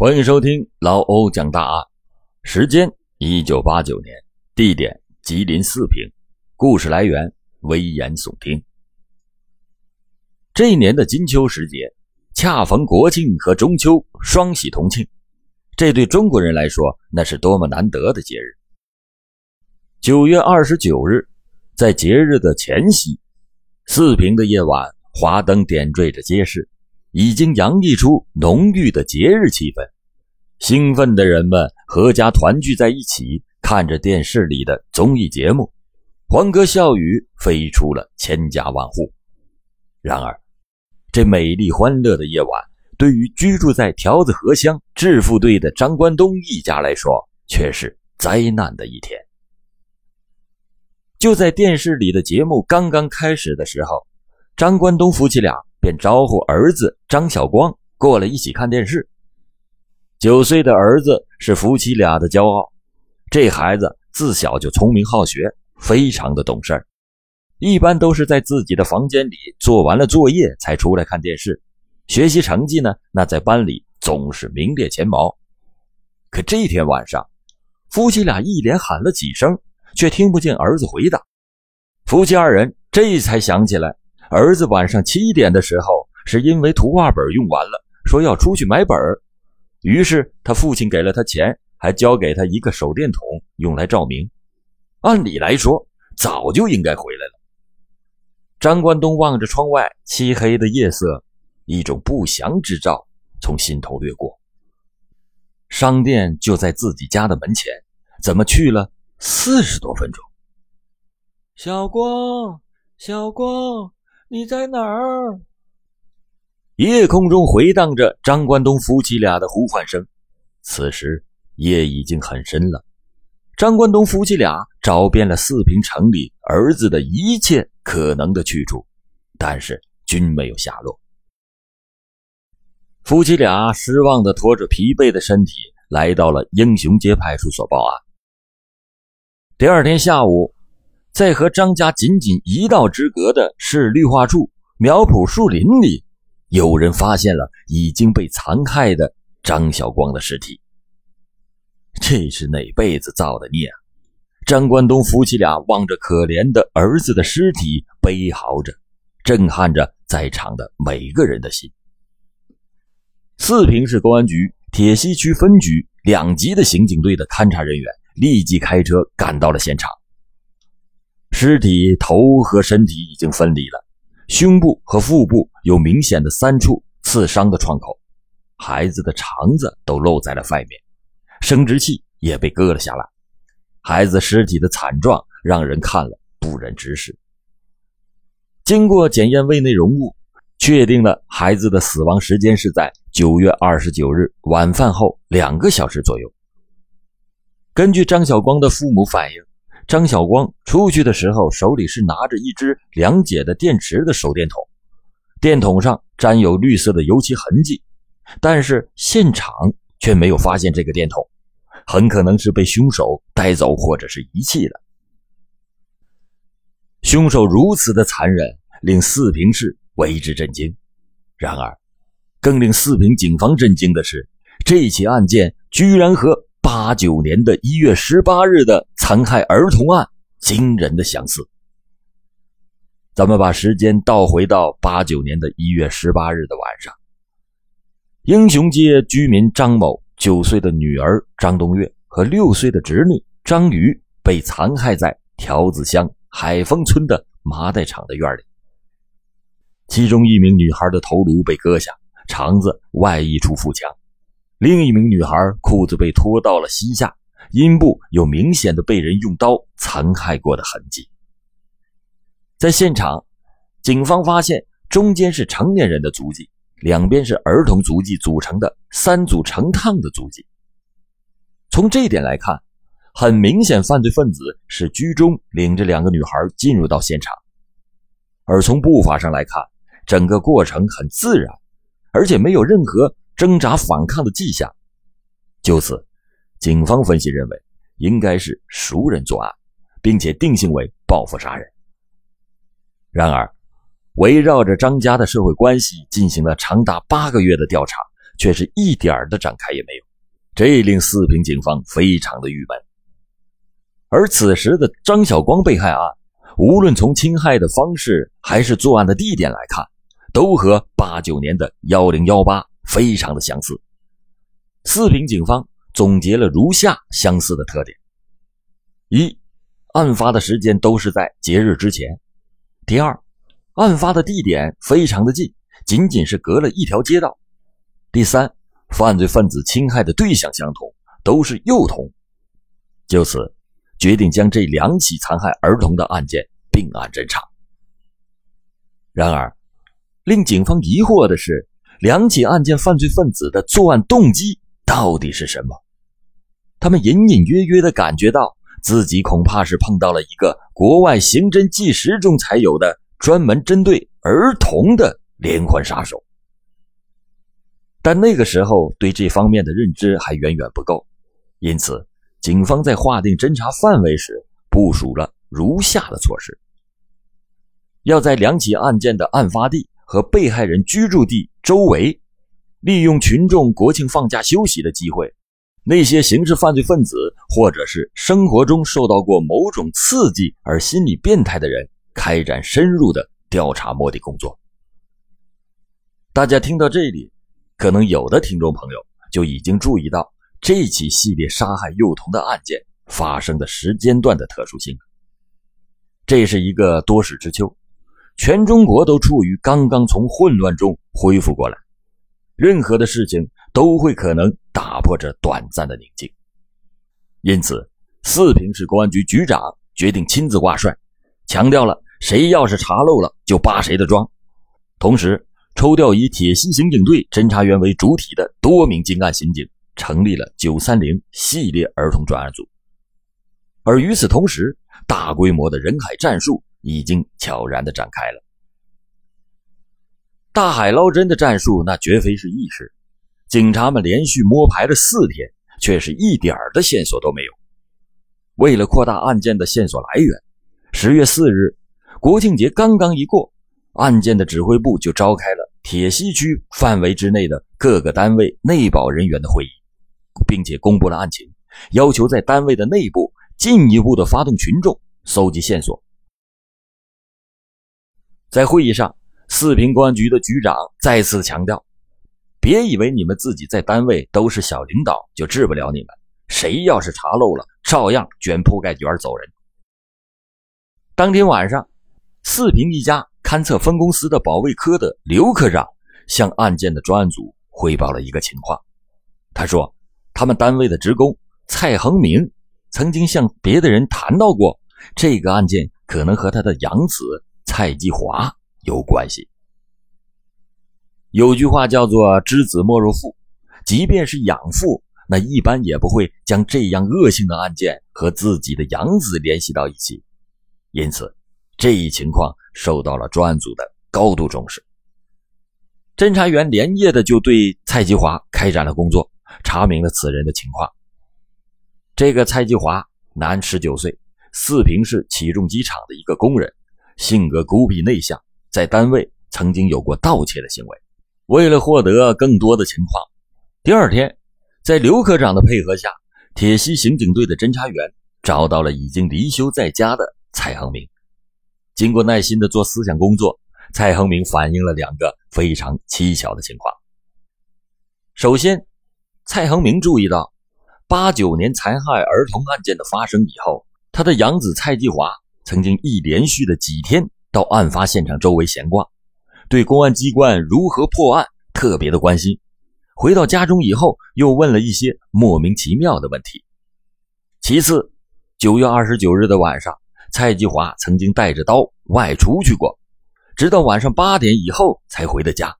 欢迎收听老欧讲大案，时间一九八九年，地点吉林四平，故事来源危言耸听。这一年的金秋时节，恰逢国庆和中秋双喜同庆，这对中国人来说那是多么难得的节日。九月二十九日，在节日的前夕，四平的夜晚，华灯点缀着街市。已经洋溢出浓郁的节日气氛，兴奋的人们阖家团聚在一起，看着电视里的综艺节目，欢歌笑语飞出了千家万户。然而，这美丽欢乐的夜晚，对于居住在条子河乡致富队的张关东一家来说，却是灾难的一天。就在电视里的节目刚刚开始的时候，张关东夫妻俩。便招呼儿子张晓光过来一起看电视。九岁的儿子是夫妻俩的骄傲，这孩子自小就聪明好学，非常的懂事儿一般都是在自己的房间里做完了作业才出来看电视。学习成绩呢，那在班里总是名列前茅。可这天晚上，夫妻俩一连喊了几声，却听不见儿子回答。夫妻二人这才想起来。儿子晚上七点的时候，是因为图画本用完了，说要出去买本于是他父亲给了他钱，还交给他一个手电筒，用来照明。按理来说，早就应该回来了。张关东望着窗外漆黑的夜色，一种不祥之兆从心头掠过。商店就在自己家的门前，怎么去了四十多分钟？小光，小光。你在哪儿？夜空中回荡着张关东夫妻俩的呼唤声。此时夜已经很深了，张关东夫妻俩找遍了四平城里儿子的一切可能的去处，但是均没有下落。夫妻俩失望的拖着疲惫的身体来到了英雄街派出所报案。第二天下午。在和张家仅仅一道之隔的市绿化处苗圃树林里，有人发现了已经被残害的张晓光的尸体。这是哪辈子造的孽啊！张关东夫妻俩望着可怜的儿子的尸体，悲嚎着，震撼着在场的每个人的心。四平市公安局铁西区分局两级的刑警队的勘查人员立即开车赶到了现场。尸体头和身体已经分离了，胸部和腹部有明显的三处刺伤的创口，孩子的肠子都露在了外面，生殖器也被割了下来。孩子尸体的惨状让人看了不忍直视。经过检验胃内容物，确定了孩子的死亡时间是在九月二十九日晚饭后两个小时左右。根据张晓光的父母反映。张晓光出去的时候，手里是拿着一只两节的电池的手电筒，电筒上沾有绿色的油漆痕迹，但是现场却没有发现这个电筒，很可能是被凶手带走或者是遗弃了。凶手如此的残忍，令四平市为之震惊。然而，更令四平警方震惊的是，这起案件居然和八九年的一月十八日的。残害儿童案惊人的相似。咱们把时间倒回到八九年的一月十八日的晚上，英雄街居民张某九岁的女儿张冬月和六岁的侄女张瑜被残害在条子乡海丰村的麻袋厂的院里。其中一名女孩的头颅被割下，肠子外溢出腹腔；另一名女孩裤子被拖到了膝下。阴部有明显的被人用刀残害过的痕迹。在现场，警方发现中间是成年人的足迹，两边是儿童足迹组成的三组成趟的足迹。从这一点来看，很明显，犯罪分子是居中领着两个女孩进入到现场。而从步伐上来看，整个过程很自然，而且没有任何挣扎反抗的迹象。就此。警方分析认为，应该是熟人作案，并且定性为报复杀人。然而，围绕着张家的社会关系进行了长达八个月的调查，却是一点儿的展开也没有，这令四平警方非常的郁闷。而此时的张晓光被害案，无论从侵害的方式还是作案的地点来看，都和八九年的幺零幺八非常的相似。四平警方总结了如下相似的特点：一、案发的时间都是在节日之前；第二，案发的地点非常的近，仅仅是隔了一条街道；第三，犯罪分子侵害的对象相同，都是幼童。就此。决定将这两起残害儿童的案件并案侦查。然而，令警方疑惑的是，两起案件犯罪分子的作案动机到底是什么？他们隐隐约约地感觉到自己恐怕是碰到了一个国外刑侦纪实中才有的专门针对儿童的连环杀手。但那个时候对这方面的认知还远远不够，因此。警方在划定侦查范围时，部署了如下的措施：要在两起案件的案发地和被害人居住地周围，利用群众国庆放假休息的机会，那些刑事犯罪分子或者是生活中受到过某种刺激而心理变态的人，开展深入的调查摸底工作。大家听到这里，可能有的听众朋友就已经注意到。这起系列杀害幼童的案件发生的时间段的特殊性，这是一个多事之秋，全中国都处于刚刚从混乱中恢复过来，任何的事情都会可能打破这短暂的宁静。因此，四平市公安局局长决定亲自挂帅，强调了谁要是查漏了就扒谁的庄，同时抽调以铁西刑警队侦查员为主体的多名精干刑警。成立了“九三零”系列儿童专案组，而与此同时，大规模的人海战术已经悄然的展开了。大海捞针的战术那绝非是易事，警察们连续摸排了四天，却是一点儿的线索都没有。为了扩大案件的线索来源，十月四日，国庆节刚刚一过，案件的指挥部就召开了铁西区范围之内的各个单位内保人员的会议。并且公布了案情，要求在单位的内部进一步的发动群众搜集线索。在会议上，四平公安局的局长再次强调：“别以为你们自己在单位都是小领导就治不了你们，谁要是查漏了，照样卷铺盖卷走人。”当天晚上，四平一家勘测分公司的保卫科的刘科长向案件的专案组汇报了一个情况，他说。他们单位的职工蔡恒明曾经向别的人谈到过这个案件，可能和他的养子蔡继华有关系。有句话叫做“知子莫若父”，即便是养父，那一般也不会将这样恶性的案件和自己的养子联系到一起。因此，这一情况受到了专案组的高度重视。侦查员连夜的就对蔡继华开展了工作。查明了此人的情况。这个蔡继华，男，十九岁，四平市起重机厂的一个工人，性格孤僻内向，在单位曾经有过盗窃的行为。为了获得更多的情况，第二天，在刘科长的配合下，铁西刑警队的侦查员找到了已经离休在家的蔡恒明。经过耐心的做思想工作，蔡恒明反映了两个非常蹊跷的情况。首先，蔡恒明注意到，八九年残害儿童案件的发生以后，他的养子蔡继华曾经一连续的几天到案发现场周围闲逛，对公安机关如何破案特别的关心。回到家中以后，又问了一些莫名其妙的问题。其次，九月二十九日的晚上，蔡继华曾经带着刀外出去过，直到晚上八点以后才回的家。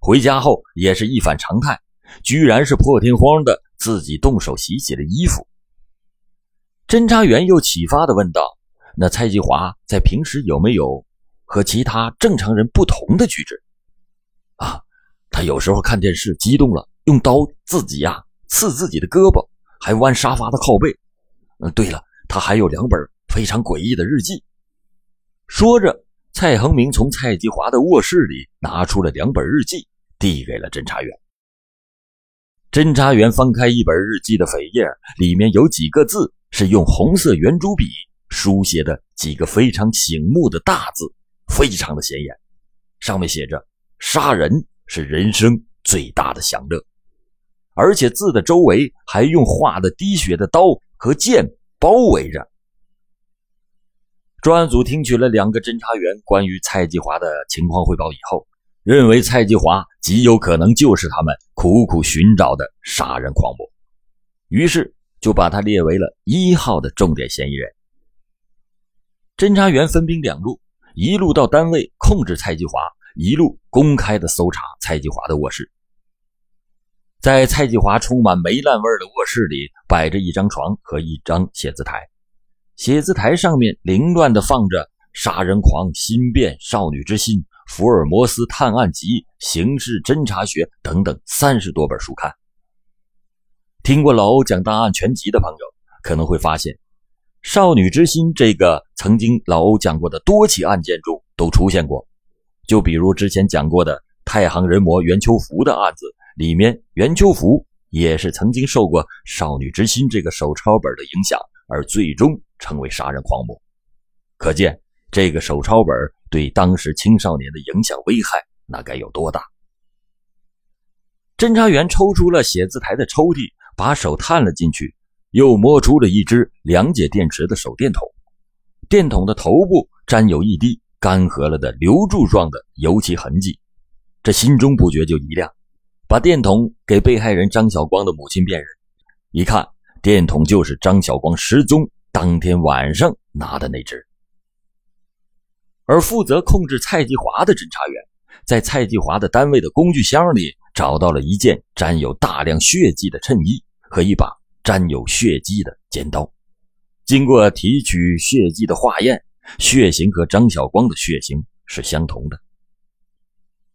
回家后也是一反常态。居然是破天荒的自己动手洗起了衣服。侦查员又启发的问道：“那蔡继华在平时有没有和其他正常人不同的举止？”啊，他有时候看电视激动了，用刀自己呀刺自己的胳膊，还弯沙发的靠背。嗯，对了，他还有两本非常诡异的日记。说着，蔡恒明从蔡继华的卧室里拿出了两本日记，递给了侦查员。侦查员翻开一本日记的扉页，里面有几个字是用红色圆珠笔书写的，几个非常醒目的大字，非常的显眼。上面写着：“杀人是人生最大的享乐。”而且字的周围还用画的滴血的刀和剑包围着。专案组听取了两个侦查员关于蔡继华的情况汇报以后，认为蔡继华极有可能就是他们苦苦寻找的杀人狂魔，于是就把他列为了一号的重点嫌疑人。侦查员分兵两路，一路到单位控制蔡继华，一路公开的搜查蔡继华的卧室。在蔡继华充满霉烂味的卧室里，摆着一张床和一张写字台，写字台上面凌乱的放着《杀人狂心变少女之心》《福尔摩斯探案集》《刑事侦查学》等等三十多本书刊。听过老欧讲档案全集的朋友可能会发现，《少女之心》这个曾经老欧讲过的多起案件中都出现过，就比如之前讲过的太行人魔袁秋福的案子。里面袁秋福也是曾经受过《少女之心》这个手抄本的影响，而最终成为杀人狂魔。可见这个手抄本对当时青少年的影响危害那该有多大？侦查员抽出了写字台的抽屉，把手探了进去，又摸出了一只两节电池的手电筒，电筒的头部沾有一滴干涸了的流柱状的油漆痕迹，这心中不觉就一亮。把电筒给被害人张晓光的母亲辨认，一看电筒就是张晓光失踪当天晚上拿的那只。而负责控制蔡继华的侦查员，在蔡继华的单位的工具箱里找到了一件沾有大量血迹的衬衣和一把沾有血迹的尖刀。经过提取血迹的化验，血型和张晓光的血型是相同的。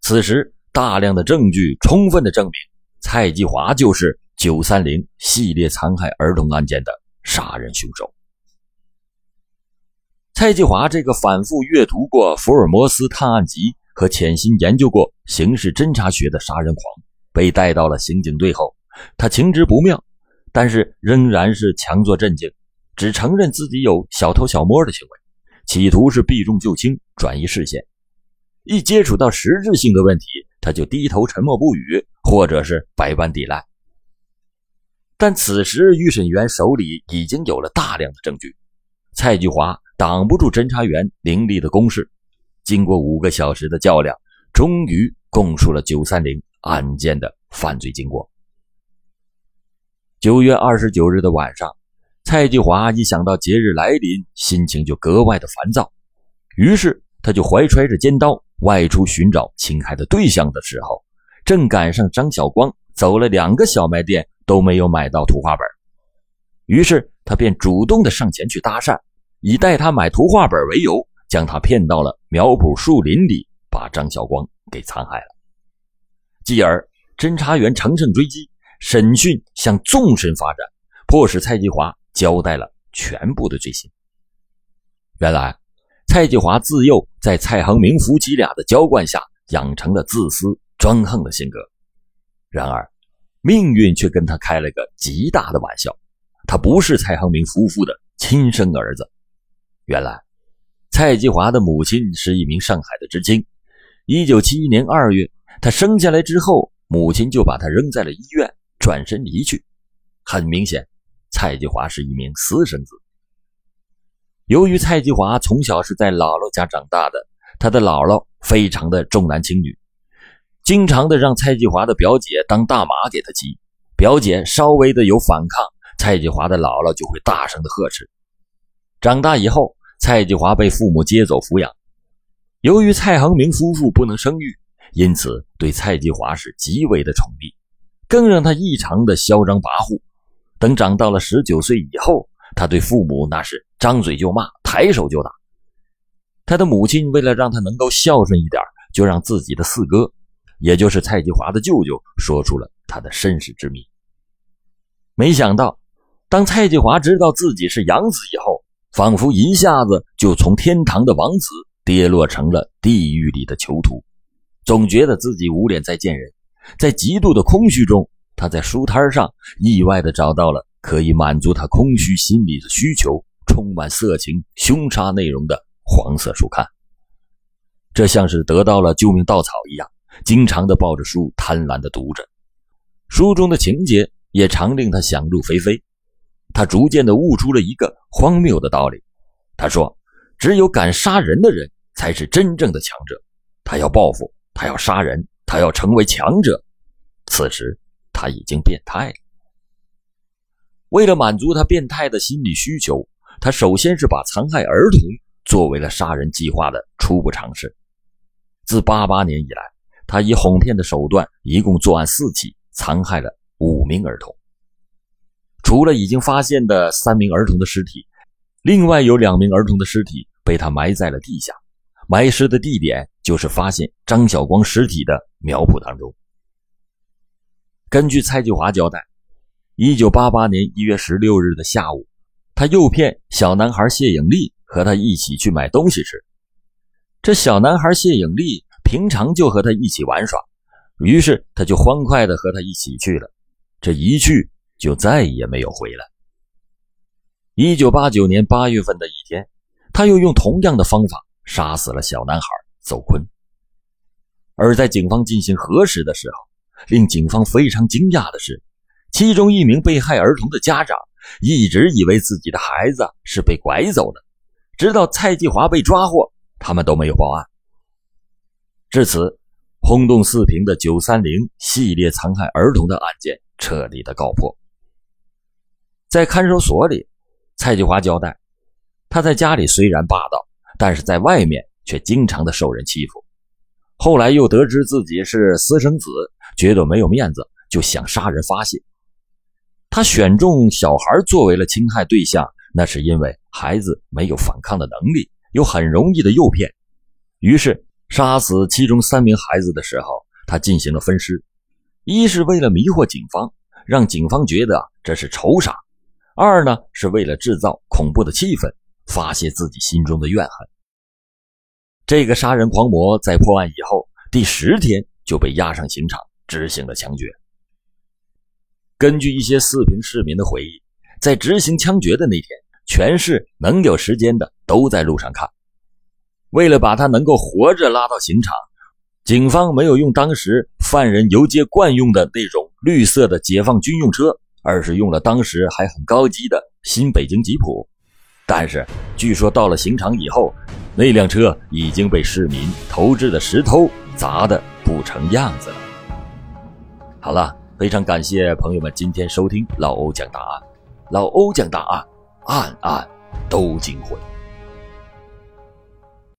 此时。大量的证据充分的证明，蔡继华就是九三零系列残害儿童案件的杀人凶手。蔡继华这个反复阅读过《福尔摩斯探案集》和潜心研究过刑事侦查学的杀人狂，被带到了刑警队后，他情知不妙，但是仍然是强作镇静，只承认自己有小偷小摸的行为，企图是避重就轻，转移视线。一接触到实质性的问题。他就低头沉默不语，或者是百般抵赖。但此时预审员手里已经有了大量的证据，蔡继华挡不住侦查员凌厉的攻势。经过五个小时的较量，终于供述了九三零案件的犯罪经过。九月二十九日的晚上，蔡继华一想到节日来临，心情就格外的烦躁，于是他就怀揣着尖刀。外出寻找侵害的对象的时候，正赶上张晓光走了两个小卖店都没有买到图画本，于是他便主动的上前去搭讪，以带他买图画本为由，将他骗到了苗圃树林里，把张晓光给残害了。继而，侦查员乘胜追击，审讯向纵深发展，迫使蔡继华交代了全部的罪行。原来。蔡继华自幼在蔡恒明夫妻俩的娇惯下，养成了自私专横的性格。然而，命运却跟他开了个极大的玩笑。他不是蔡恒明夫妇的亲生儿子。原来，蔡继华的母亲是一名上海的知青。一九七一年二月，他生下来之后，母亲就把他扔在了医院，转身离去。很明显，蔡继华是一名私生子。由于蔡继华从小是在姥姥家长大的，他的姥姥非常的重男轻女，经常的让蔡继华的表姐当大马给他骑。表姐稍微的有反抗，蔡继华的姥姥就会大声的呵斥。长大以后，蔡继华被父母接走抚养。由于蔡恒明夫妇不能生育，因此对蔡继华是极为的宠溺，更让他异常的嚣张跋扈。等长到了十九岁以后，他对父母那是。张嘴就骂，抬手就打。他的母亲为了让他能够孝顺一点，就让自己的四哥，也就是蔡继华的舅舅，说出了他的身世之谜。没想到，当蔡继华知道自己是养子以后，仿佛一下子就从天堂的王子跌落成了地狱里的囚徒，总觉得自己无脸再见人。在极度的空虚中，他在书摊上意外的找到了可以满足他空虚心理的需求、充满色情、凶杀内容的黄色书刊。这像是得到了救命稻草一样，经常的抱着书贪婪的读着。书中的情节也常令他想入非非。他逐渐的悟出了一个荒谬的道理。他说：“只有敢杀人的人才是真正的强者。他要报复，他要杀人，他要成为强者。此时他已经变态了。为了满足他变态的心理需求，他首先是把残害儿童作为了杀人计划的初步尝试。自八八年以来，他以哄骗的手段，一共作案四起，残害了五名儿童。除了已经发现的三名儿童的尸体，另外有两名儿童的尸体被他埋在了地下。埋尸的地点就是发现张晓光尸体的苗圃当中。根据蔡继华交代，一九八八年一月十六日的下午，他诱骗小男孩谢颖丽和他一起去买东西吃。这小男孩谢颖丽平常就和他一起玩耍，于是他就欢快的和他一起去了。这一去。就再也没有回来。一九八九年八月份的一天，他又用同样的方法杀死了小男孩邹坤。而在警方进行核实的时候，令警方非常惊讶的是，其中一名被害儿童的家长一直以为自己的孩子是被拐走的，直到蔡继华被抓获，他们都没有报案。至此，轰动四平的“九三零”系列残害儿童的案件彻底的告破。在看守所里，蔡继华交代，他在家里虽然霸道，但是在外面却经常的受人欺负。后来又得知自己是私生子，觉得没有面子，就想杀人发泄。他选中小孩作为了侵害对象，那是因为孩子没有反抗的能力，又很容易的诱骗。于是杀死其中三名孩子的时候，他进行了分尸，一是为了迷惑警方，让警方觉得这是仇杀。二呢，是为了制造恐怖的气氛，发泄自己心中的怨恨。这个杀人狂魔在破案以后第十天就被押上刑场执行了枪决。根据一些四平市民的回忆，在执行枪决的那天，全市能有时间的都在路上看。为了把他能够活着拉到刑场，警方没有用当时犯人游街惯用的那种绿色的解放军用车。而是用了当时还很高级的新北京吉普，但是据说到了刑场以后，那辆车已经被市民投掷的石头砸得不成样子了。好了，非常感谢朋友们今天收听老欧讲大案，老欧讲大案，案案都惊魂。